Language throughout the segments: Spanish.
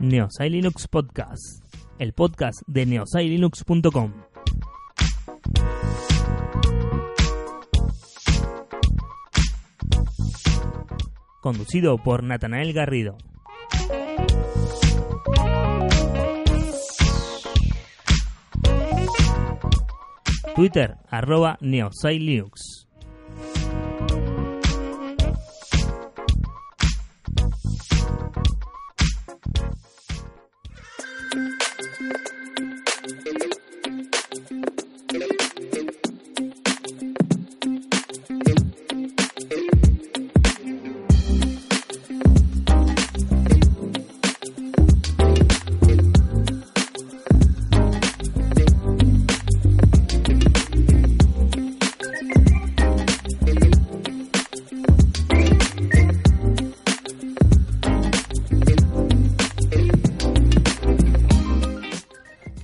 Neosai Linux Podcast, el podcast de neosailinux.com. Conducido por Natanael Garrido. Twitter, arroba neosailinux.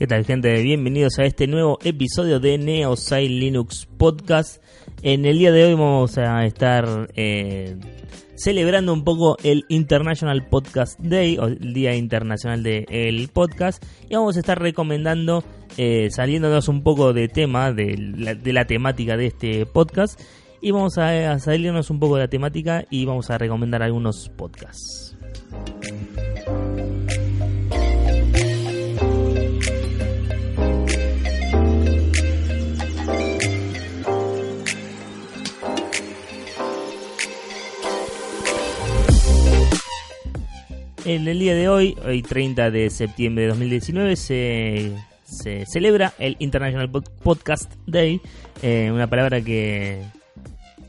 ¿Qué tal gente? Bienvenidos a este nuevo episodio de Neosai Linux Podcast. En el día de hoy vamos a estar eh, celebrando un poco el International Podcast Day, o el Día Internacional del Podcast, y vamos a estar recomendando, eh, saliéndonos un poco de tema, de la, de temática de este podcast, y vamos a salirnos un poco de la temática y vamos a recomendar algunos podcasts. En el día de hoy, hoy 30 de septiembre de 2019, se, se celebra el International Pod- Podcast Day, eh, una palabra que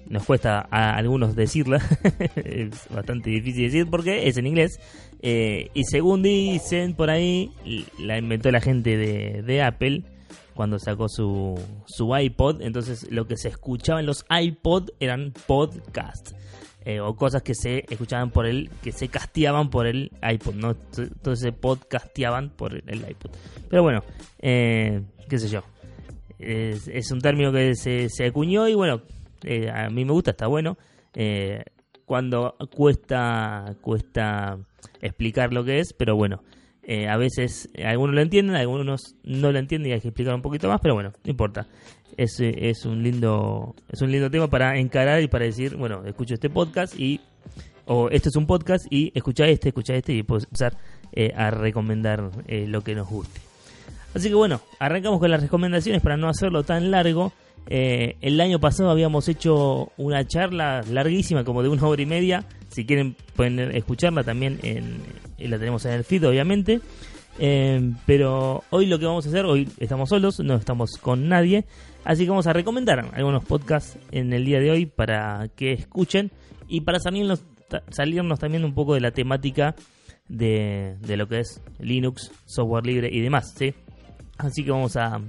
nos cuesta a algunos decirla, es bastante difícil decir porque es en inglés, eh, y según dicen por ahí, la inventó la gente de, de Apple cuando sacó su, su iPod, entonces lo que se escuchaba en los iPod eran podcasts eh, o cosas que se escuchaban por el, que se casteaban por el iPod, ¿no? Entonces se podcasteaban por el iPod. Pero bueno, eh, qué sé yo. Es, es un término que se, se acuñó y bueno, eh, a mí me gusta, está bueno. Eh, cuando cuesta, cuesta explicar lo que es, pero bueno. eh, a veces algunos lo entienden, algunos no lo entienden y hay que explicar un poquito más, pero bueno, no importa es, es un lindo es un lindo tema para encarar y para decir bueno escucho este podcast y o este es un podcast y escucha este escucha este y puedes empezar eh, a recomendar eh, lo que nos guste. Así que bueno arrancamos con las recomendaciones para no hacerlo tan largo. Eh, el año pasado habíamos hecho una charla larguísima como de una hora y media. Si quieren pueden escucharla también en, la tenemos en el feed obviamente. Pero hoy lo que vamos a hacer, hoy estamos solos, no estamos con nadie, así que vamos a recomendar algunos podcasts en el día de hoy para que escuchen y para salirnos, ta- salirnos también un poco de la temática de, de lo que es Linux, software libre y demás, ¿sí? Así que vamos a,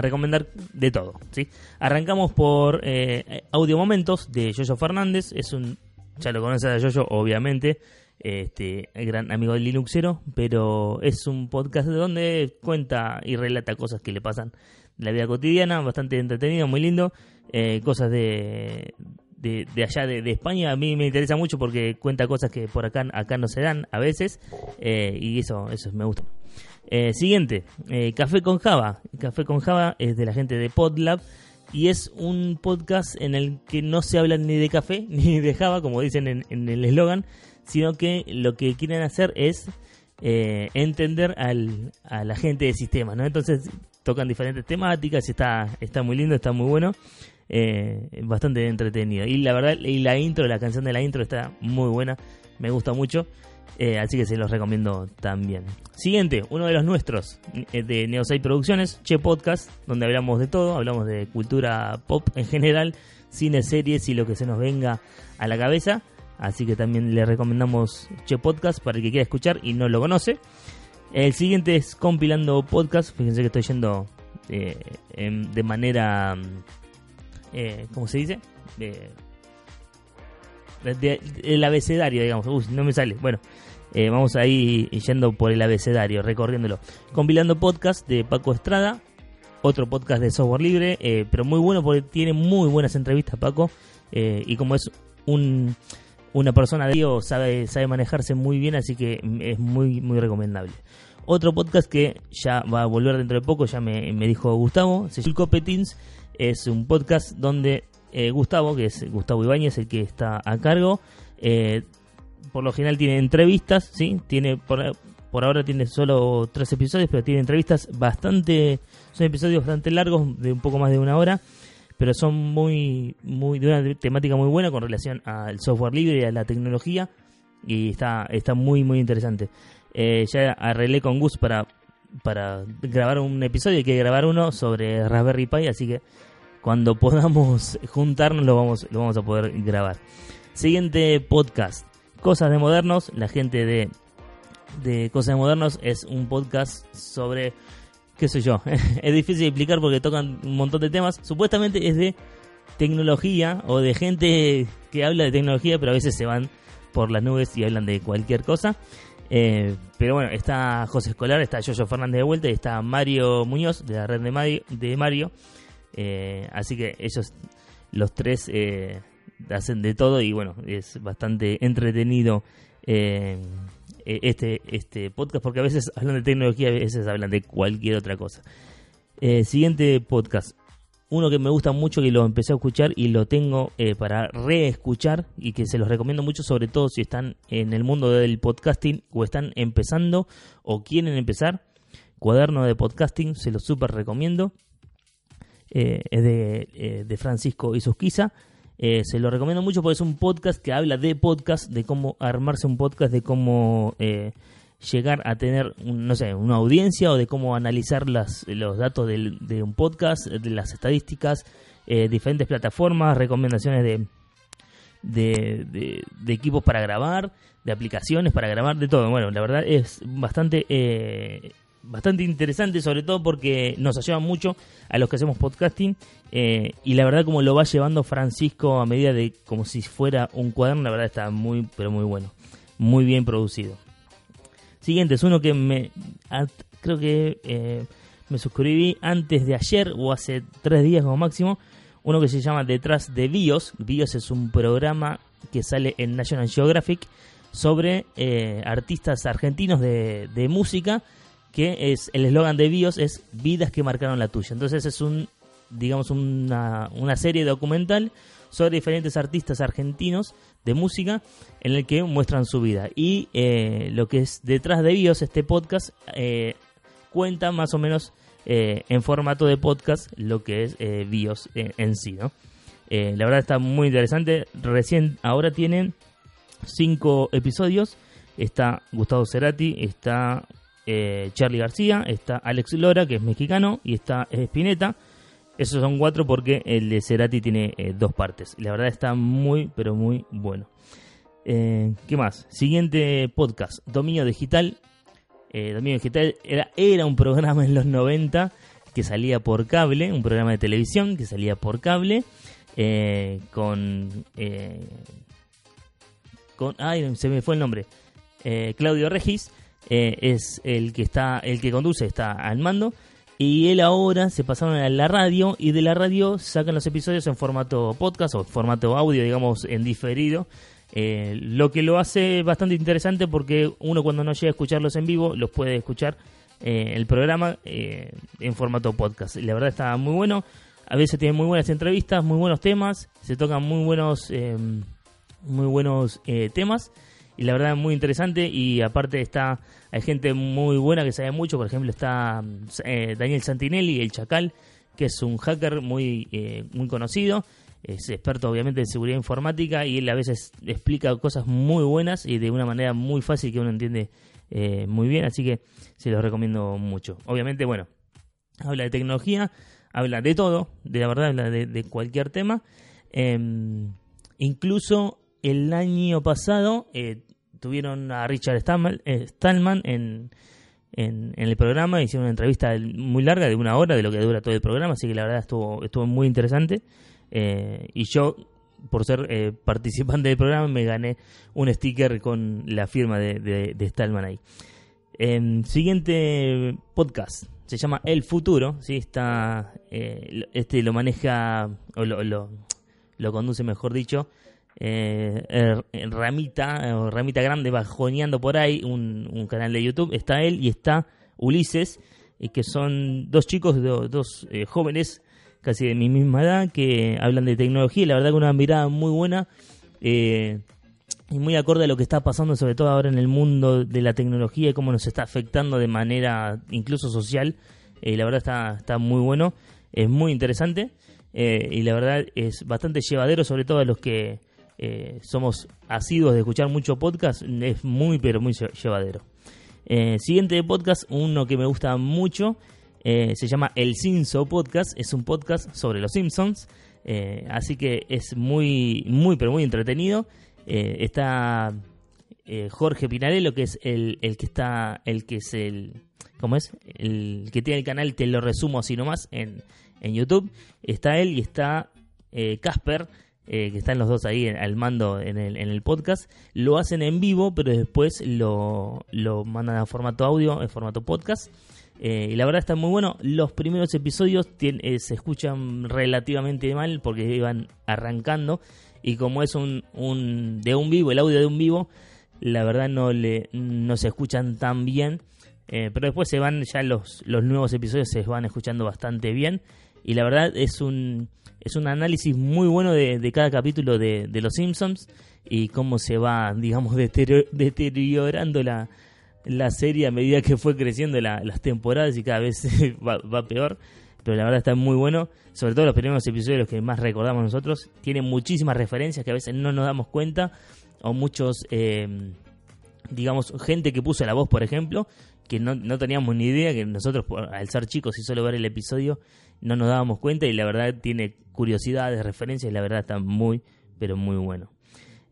recomendar de todo, ¿sí? Arrancamos por eh, Audio Momentos de Yoyo Fernández, es un, ya lo conoces a Yoyo obviamente, este el gran amigo del Linuxero, pero es un podcast donde cuenta y relata cosas que le pasan la vida cotidiana, bastante entretenido, muy lindo, eh, cosas de, de, allá de, España, a mí me interesa mucho porque cuenta cosas que por acá, acá no se dan a veces, eh, y eso, eso me gusta. Eh, siguiente, Café con Java. Café con Java es de la gente de Podlab y es un podcast en el que no se habla ni de café ni de Java, como dicen en, el eslogan, sino que lo que quieren hacer es entender al, a la gente de sistemas, ¿no? Entonces tocan diferentes temáticas, está, está muy lindo, está muy bueno. eh, bastante entretenido. Y la verdad, y la intro, la canción de la intro está muy buena, me gusta mucho. Eh, así que se los recomiendo también. Siguiente, uno de los nuestros, eh, de Neosite Producciones, Che Podcast, donde hablamos de todo, hablamos de cultura pop en general, cine, series y lo que se nos venga a la cabeza. Así que también le recomendamos Che Podcast para el que quiera escuchar y no lo conoce. El siguiente es Compilando Podcast. Fíjense que estoy yendo eh, de manera. Eh, ¿Cómo se dice? el abecedario, digamos. Uy, no me sale. Bueno, eh, vamos ahí yendo por el abecedario, recorriéndolo. Compilando podcast de Paco Estrada, otro podcast de software libre, eh, pero muy bueno porque tiene muy buenas entrevistas Paco. Eh, y como es un, una persona de Dios, sabe, sabe manejarse muy bien, así que es muy, muy recomendable. Otro podcast que ya va a volver dentro de poco, ya me, dijo Gustavo, se Petins, es un podcast donde Gustavo, que es Gustavo Ibáñez, el que está a cargo, por lo general tiene entrevistas, ¿sí? Tiene por, por ahora tiene solo tres episodios, pero tiene entrevistas bastante, son episodios bastante largos, de un poco más de una hora, pero son muy, muy, de una temática muy buena con relación al software libre y a la tecnología, y está, está muy, muy interesante. Eh, ya arreglé con Gus para, para grabar un episodio, hay que grabar uno sobre Raspberry Pi, así que cuando podamos juntarnos lo vamos, lo vamos a poder grabar. Siguiente podcast. Cosas de Modernos, la gente de, de Cosas de Modernos es un podcast sobre, qué sé yo, es difícil explicar porque tocan un montón de temas. Supuestamente es de tecnología o de gente que habla de tecnología, pero a veces se van por las nubes y hablan de cualquier cosa. Eh, pero bueno, está José Escolar, está Yoyo Fernández de vuelta y está Mario Muñoz de la red de Mario. De Mario. Eh, así que ellos, los tres, eh, hacen de todo y bueno, es bastante entretenido eh, este, este podcast porque a veces hablan de tecnología, a veces hablan de cualquier otra cosa. Eh, siguiente podcast. Uno que me gusta mucho, que lo empecé a escuchar y lo tengo eh, para reescuchar y que se los recomiendo mucho, sobre todo si están en el mundo del podcasting o están empezando o quieren empezar. Cuaderno de podcasting, se lo súper recomiendo. es de, de Francisco Isusquiza. Eh, se lo recomiendo mucho porque es un podcast que habla de podcast, de cómo armarse un podcast, de cómo eh, llegar a tener, no sé, una audiencia o de cómo analizar las, los datos de un podcast, de las estadísticas, eh, diferentes plataformas, recomendaciones de, de, de, equipos para grabar, de aplicaciones para grabar, de todo. Bueno, la verdad es bastante bastante interesante, sobre todo porque nos ayuda mucho a los que hacemos podcasting. Eh, y la verdad, como lo va llevando Francisco a medida de como si fuera un cuaderno, la verdad está muy, pero muy bueno. Muy bien producido. Siguiente, es uno que me. Creo que eh, me suscribí antes de ayer o hace tres días como máximo. Uno que se llama Detrás de BIOS. BIOS es un programa que sale en National Geographic sobre eh, artistas argentinos de, de música que es el eslogan de BIOS es vidas que marcaron la tuya. Entonces es un digamos una, una serie documental sobre diferentes artistas argentinos de música en el que muestran su vida. Y eh, lo que es detrás de BIOS, este podcast, eh, cuenta más o menos eh, en formato de podcast lo que es BIOS en sí. ¿no? la verdad está muy interesante. Recién ahora tienen cinco episodios. Está Gustavo Cerati, está eh, Charlie García, está Alex Lora, que es mexicano, y está Spinetta. Esos son cuatro porque el de Cerati tiene eh, dos partes. La verdad está muy, pero muy bueno. Eh, ¿Qué más? Siguiente podcast, Dominio Digital. Dominio Digital era, era un programa en los 90 que salía por cable, un programa de televisión que salía por cable, con... con ay, se me fue el nombre. Claudio Regis eh, es el que está, el que conduce, está al mando. Y él ahora se pasaron a la radio y de la radio sacan los episodios en formato podcast o formato audio, digamos, en diferido. Eh, lo que lo hace bastante interesante porque uno cuando no llega a escucharlos en vivo los puede escuchar eh, el programa en formato podcast. La verdad está muy bueno. A veces tiene muy buenas entrevistas, muy buenos temas, se tocan muy buenos, muy buenos temas y la verdad es muy interesante y aparte está hay gente muy buena que sabe mucho, por ejemplo está eh, Daniel Santinelli, el Chacal, que es un hacker muy, eh, muy conocido. Es experto obviamente en seguridad informática y él a veces explica cosas muy buenas y de una manera muy fácil que uno entiende eh, muy bien. Así que se los recomiendo mucho. Obviamente, bueno, habla de tecnología, habla de todo, de la verdad, habla de, cualquier tema. Em, incluso el año pasado eh, tuvieron a Richard Stallman, en, en, el programa, hicieron una entrevista muy larga, de una hora, de lo que dura todo el programa, así que la verdad estuvo, estuvo muy interesante. Eh, y yo, por ser eh, participante del programa, me gané un sticker con la firma de, de, Stallman ahí. En siguiente podcast se llama El Futuro, ¿sí? Está, eh, este lo maneja, o lo, lo, lo conduce, mejor dicho, eh, er, Ramita, o Ramita Grande bajoneando por ahí, un, canal de YouTube. Está él y está Ulises, que son dos chicos, dos eh, jóvenes casi de mi misma edad que hablan de tecnología la verdad que una mirada muy buena eh, y muy acorde a lo que está pasando sobre todo ahora en el mundo de la tecnología y cómo nos está afectando de manera incluso social. Eh, la verdad está, está muy bueno, es muy interesante y la verdad es bastante llevadero sobre todo a los que eh, somos asiduos de escuchar mucho podcast, es muy pero muy llevadero. Eh, siguiente podcast, uno que me gusta mucho, eh, se llama El Simpson Podcast, es un podcast sobre los Simpsons, así que es muy, muy pero muy entretenido. está Jorge Pinarello, que es el, el, que está, el que es el, ¿cómo es? El que tiene el canal, te lo resumo así nomás, en, en YouTube. Está él y está Casper eh, que están los dos ahí al mando en el, en el podcast, lo hacen en vivo, pero después lo, lo mandan a formato audio, en formato podcast. Eh, y la verdad está muy bueno. Los primeros episodios eh, se escuchan relativamente mal porque iban arrancando. Y como es un, un, de un vivo, el audio de un vivo, la verdad no, le, no se escuchan tan bien. pero después se van, ya los, los nuevos episodios se van escuchando bastante bien. Y la verdad es un, es un análisis muy bueno de, cada capítulo de, Los Simpsons y cómo se va, digamos, deteriorando la, la serie a medida que fue creciendo las temporadas y cada vez va, peor. Pero la verdad está muy bueno, sobre todo los primeros episodios que más recordamos nosotros. Tiene muchísimas referencias que a veces no nos damos cuenta o muchos, eh, digamos, gente que puso la voz, por ejemplo, que no, no teníamos ni idea, que nosotros al ser chicos y solo ver el episodio no nos dábamos cuenta y la verdad tiene curiosidades, referencias la verdad está muy, pero muy bueno.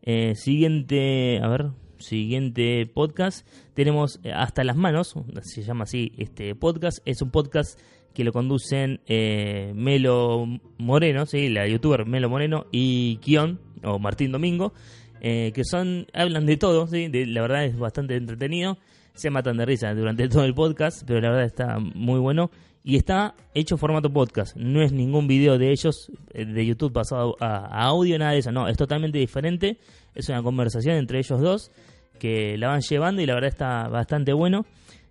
Eh, siguiente, a ver, siguiente podcast, tenemos eh, Hasta las Manos, se llama así este podcast, es un podcast que lo conducen eh, Melo Moreno, ¿sí? la youtuber Melo Moreno y Kion, o Martín Domingo, que son, hablan de todo, ¿sí? de, la verdad es bastante entretenido, se matan de risa durante todo el podcast, pero la verdad está muy bueno y está hecho formato podcast. No es ningún video de ellos eh, de YouTube pasado a, audio, nada de eso. No, es totalmente diferente. Es una conversación entre ellos dos que la van llevando y la verdad está bastante bueno.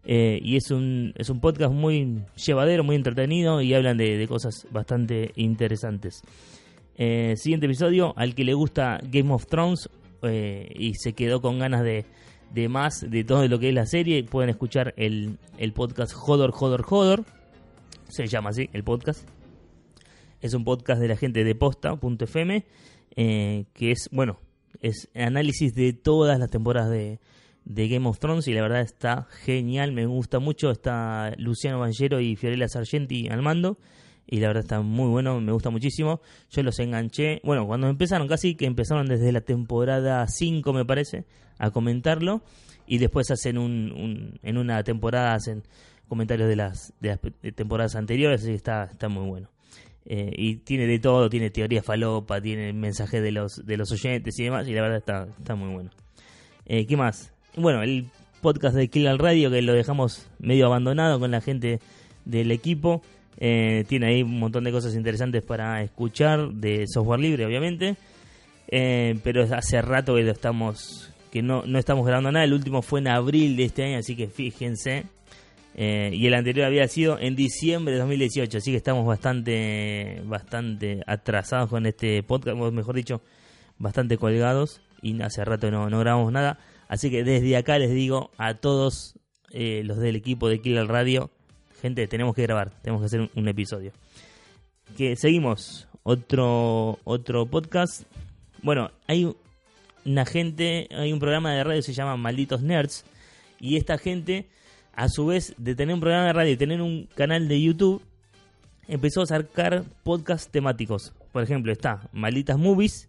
Eh, y es un, es un podcast muy llevadero, muy entretenido y hablan de, cosas bastante interesantes. Eh, siguiente episodio, al que le gusta Game of Thrones y se quedó con ganas de, de más de todo lo que es la serie, pueden escuchar el, el podcast Jodor, Jodor, Jodor se llama así el podcast. Es un podcast de la gente de posta.fm, eh, que es, bueno, es análisis de todas las temporadas de, Game of Thrones y la verdad está genial, me gusta mucho. Está Luciano Banchero y Fiorella Sargenti al mando y la verdad está muy bueno, me gusta muchísimo. Yo los enganché, bueno, cuando empezaron casi, que empezaron desde la temporada 5 me parece, a comentarlo y después hacen un en una temporada hacen comentarios de las, de las temporadas anteriores, así que está, está muy bueno. Eh, y tiene de todo, tiene teoría falopa, tiene mensajes de los, de los oyentes y demás, y la verdad está, está muy bueno. Eh, ¿Qué más? Bueno, el podcast de Kill al Radio, que lo dejamos medio abandonado con la gente del equipo. Eh, tiene ahí un montón de cosas interesantes para escuchar, de software libre, obviamente. pero hace rato que estamos que no, no estamos grabando nada. El último fue en abril de este año, así que fíjense eh, y el anterior había sido en diciembre de 2018, así que estamos bastante, bastante atrasados con este podcast, mejor dicho, bastante colgados y hace rato no, no grabamos nada. Así que desde acá les digo a todos eh, los del equipo de Killer Radio, gente, tenemos que grabar, tenemos que hacer un, episodio. que seguimos otro otro podcast. Bueno, hay una gente, hay un programa de radio que se llama Malditos Nerds y esta gente a su vez de tener un programa de radio y tener un canal de YouTube empezó a sacar podcasts temáticos. Por ejemplo, está Malditas Movies,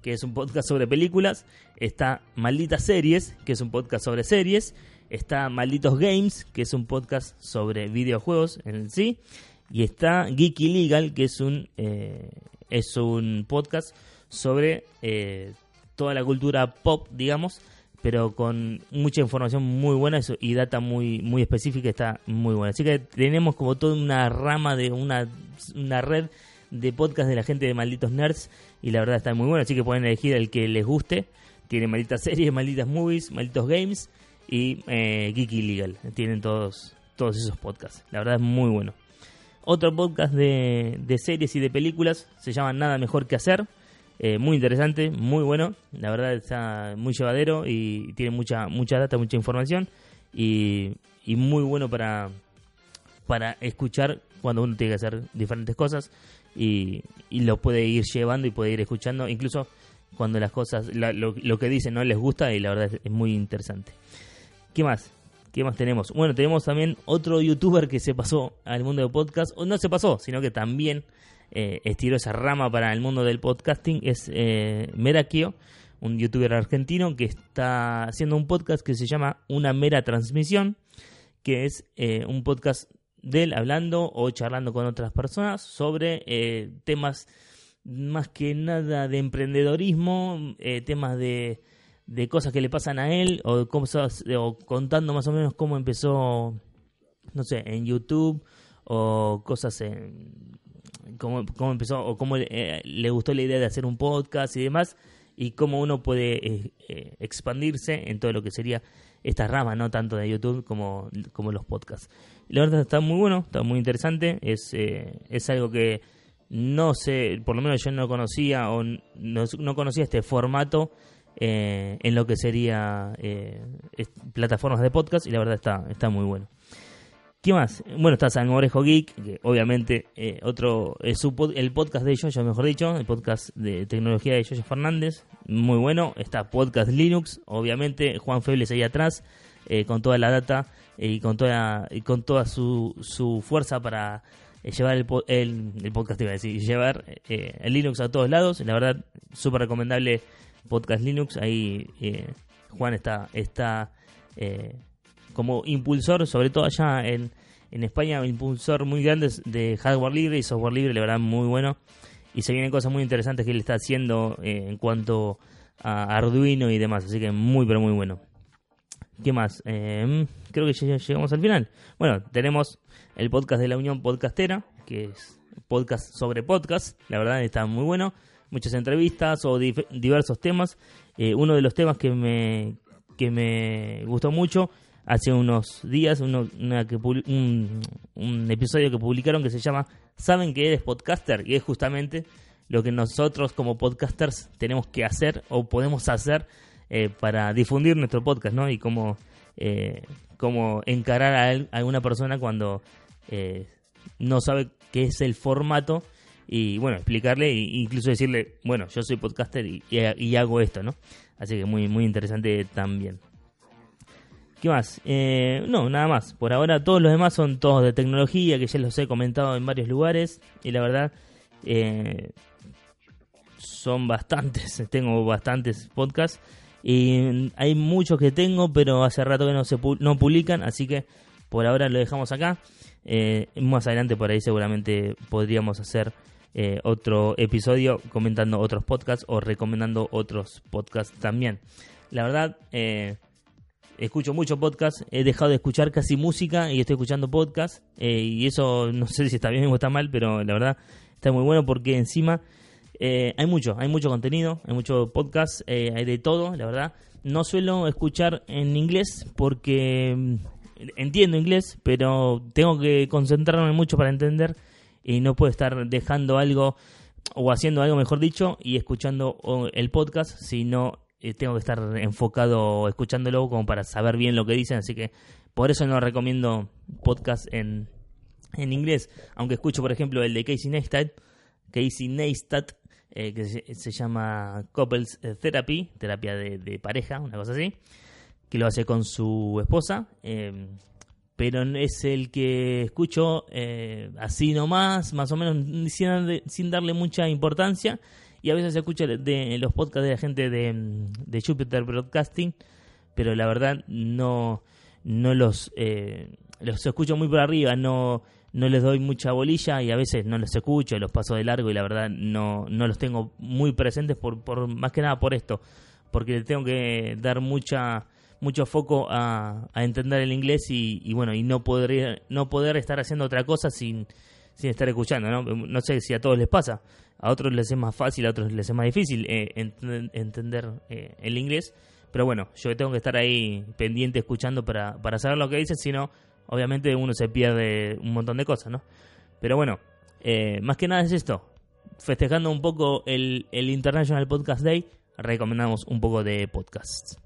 que es un podcast sobre películas, está Malditas Series, que es un podcast sobre series, está Malditos Games, que es un podcast sobre videojuegos en sí, y está Geeky Legal, que es un, eh, es un podcast sobre eh, toda la cultura pop, digamos, pero con mucha información muy buena y data muy muy específica está muy buena. Así que tenemos como toda una rama de una, una red de podcast de la gente de Malditos Nerds y la verdad está muy bueno, así que pueden elegir el que les guste. Tiene malditas series, malditas movies, malditos games y eh, Geeky Legal. Tienen todos, todos esos podcasts. La verdad es muy bueno. Otro podcast de, de series y de películas se llama Nada Mejor que Hacer eh, muy interesante, muy bueno. La verdad está muy llevadero y tiene mucha mucha data, mucha información y, muy bueno para, para escuchar cuando uno tiene que hacer diferentes cosas y, lo puede ir llevando y puede ir escuchando, incluso cuando las cosas, lo, que dicen no les gusta y la verdad es muy interesante. ¿Qué más? ¿Qué más tenemos? Bueno, tenemos también otro youtuber que se pasó al mundo de podcast, o no se pasó, sino que también eh, estiró esa rama para el mundo del podcasting es eh, Merakio, un youtuber argentino que está haciendo un podcast que se llama Una mera transmisión, que es eh, un podcast de él hablando o charlando con otras personas sobre eh, temas más que nada de emprendedorismo, temas de, de, cosas que le pasan a él o, cosas, o contando más o menos cómo empezó, no sé, en YouTube o cosas en cómo, cómo empezó o cómo eh, le gustó la idea de hacer un podcast y demás, y cómo uno puede eh, eh, expandirse en todo lo que sería esta rama, no tanto de YouTube como, como los podcasts. La verdad está muy bueno, está muy interesante, es, es algo que no sé, por lo menos yo no conocía o no, no conocía este formato en lo que sería plataformas de podcast y la verdad está, está muy bueno. ¿Qué más? Bueno, está San Orejo Geek, que obviamente eh, otro el podcast de ellos, mejor dicho, el podcast de tecnología de Yoyo Fernández, muy bueno. Está Podcast Linux, obviamente, Juan Febles ahí atrás, eh, con toda la data eh, y con toda, y con toda su, su fuerza para llevar el, el, podcast, iba a decir, llevar el Linux a todos lados. La verdad, súper recomendable Podcast Linux. Ahí Juan está, está como impulsor, sobre todo allá en, en España, impulsor muy grande de hardware libre y software libre, la verdad, muy bueno. Y se vienen cosas muy interesantes que él está haciendo eh, en cuanto a Arduino y demás, así que muy, pero muy bueno. ¿Qué más? Eh, creo que ya llegamos al final. Bueno, tenemos el podcast de la Unión Podcastera, que es podcast sobre podcast, la verdad está muy bueno. Muchas entrevistas o diversos temas. Eh, uno de los temas que me, que me gustó mucho hace unos días uno, que, un, un, episodio que publicaron que se llama ¿Saben que eres podcaster? Y es justamente lo que nosotros como podcasters tenemos que hacer o podemos hacer eh, para difundir nuestro podcast, ¿no? Y cómo, eh, cómo encarar a, alguna persona cuando eh, no sabe qué es el formato y bueno, explicarle e incluso decirle, bueno, yo soy podcaster y, hago esto, ¿no? Así que muy, muy interesante también. ¿Qué más? Eh, no, nada más. Por ahora todos los demás son todos de tecnología, que ya los he comentado en varios lugares. Y la verdad, eh, son bastantes. Tengo bastantes podcasts. Y hay muchos que tengo, pero hace rato que no se no publican. Así que por ahora lo dejamos acá. Eh, más adelante por ahí seguramente podríamos hacer otro episodio comentando otros podcasts o recomendando otros podcasts también. La verdad, escucho mucho podcast, he dejado de escuchar casi música y estoy escuchando podcast eh, y eso no sé si está bien o está mal, pero la verdad está muy bueno porque encima eh, hay mucho, hay mucho contenido, hay mucho podcast, eh, hay de todo, la verdad. No suelo escuchar en inglés porque mm, entiendo inglés, pero tengo que concentrarme mucho para entender y no puedo estar dejando algo o haciendo algo, mejor dicho, y escuchando el podcast, si no eh, tengo que estar enfocado escuchándolo como para saber bien lo que dicen, así que por eso no recomiendo podcast en, en inglés, aunque escucho, por ejemplo, el de Casey Neistat, Casey Neistat, eh, que se, llama Couples Therapy, terapia de, pareja, una cosa así, que lo hace con su esposa. Eh, pero es el que escucho eh, así nomás, más o menos sin, sin, darle mucha importancia. Y a veces se escucha de, los podcasts de la gente de, de Jupiter Broadcasting, pero la verdad no, no los, eh, los escucho muy por arriba, no, no les doy mucha bolilla y a veces no los escucho, los paso de largo y la verdad no, no los tengo muy presentes por, por más que nada por esto, porque tengo que dar mucha mucho foco a, entender el inglés y, bueno y no poder no poder estar haciendo otra cosa sin, sin estar escuchando no no sé si a todos les pasa a otros les es más fácil a otros les es más difícil eh, entender eh, el inglés pero bueno yo tengo que estar ahí pendiente escuchando para, para saber lo que dicen si no obviamente uno se pierde un montón de cosas no pero bueno eh, más que nada es esto festejando un poco el, el International Podcast Day recomendamos un poco de podcasts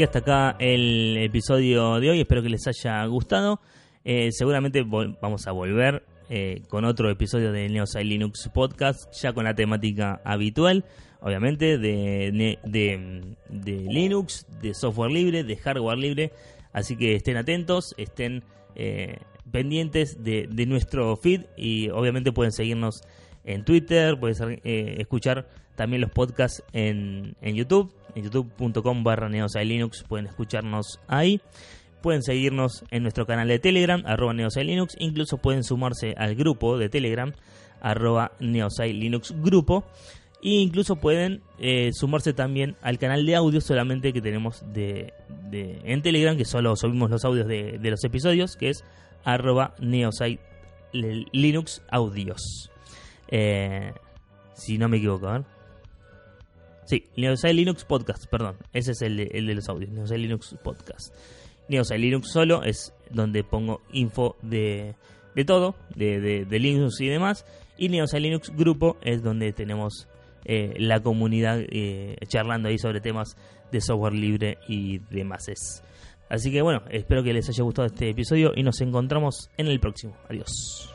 y hasta acá el episodio de hoy. Espero que les haya gustado. Eh, seguramente vamos a volver eh, con otro episodio de Neosai Linux Podcast, ya con la temática habitual, obviamente, de, de, Linux, de software libre, de hardware libre. Así que estén atentos, estén eh, pendientes de, nuestro feed y obviamente pueden seguirnos en Twitter, pueden escuchar también los podcasts en, en YouTube, en youtube.com barra Linux, pueden escucharnos ahí. Pueden seguirnos en nuestro canal de Telegram, arroba Linux, incluso pueden sumarse al grupo de Telegram, arroba Linux Grupo, e incluso pueden eh, sumarse también al canal de audio solamente que tenemos de, en Telegram, que solo subimos los audios de, los episodios, que es arroba Linux Audios. Eh, si no me equivoco, ¿eh? Sí, Neosai Linux Podcast, perdón. Ese es el el de los audios, Neosai Linux Podcast. Neosai Linux solo es donde pongo info de, de todo, de, de, Linux y demás. Y Neosai Linux Grupo es donde tenemos eh, la comunidad eh, charlando ahí sobre temas de software libre y demás. Así que bueno, espero que les haya gustado este episodio y nos encontramos en el próximo. Adiós.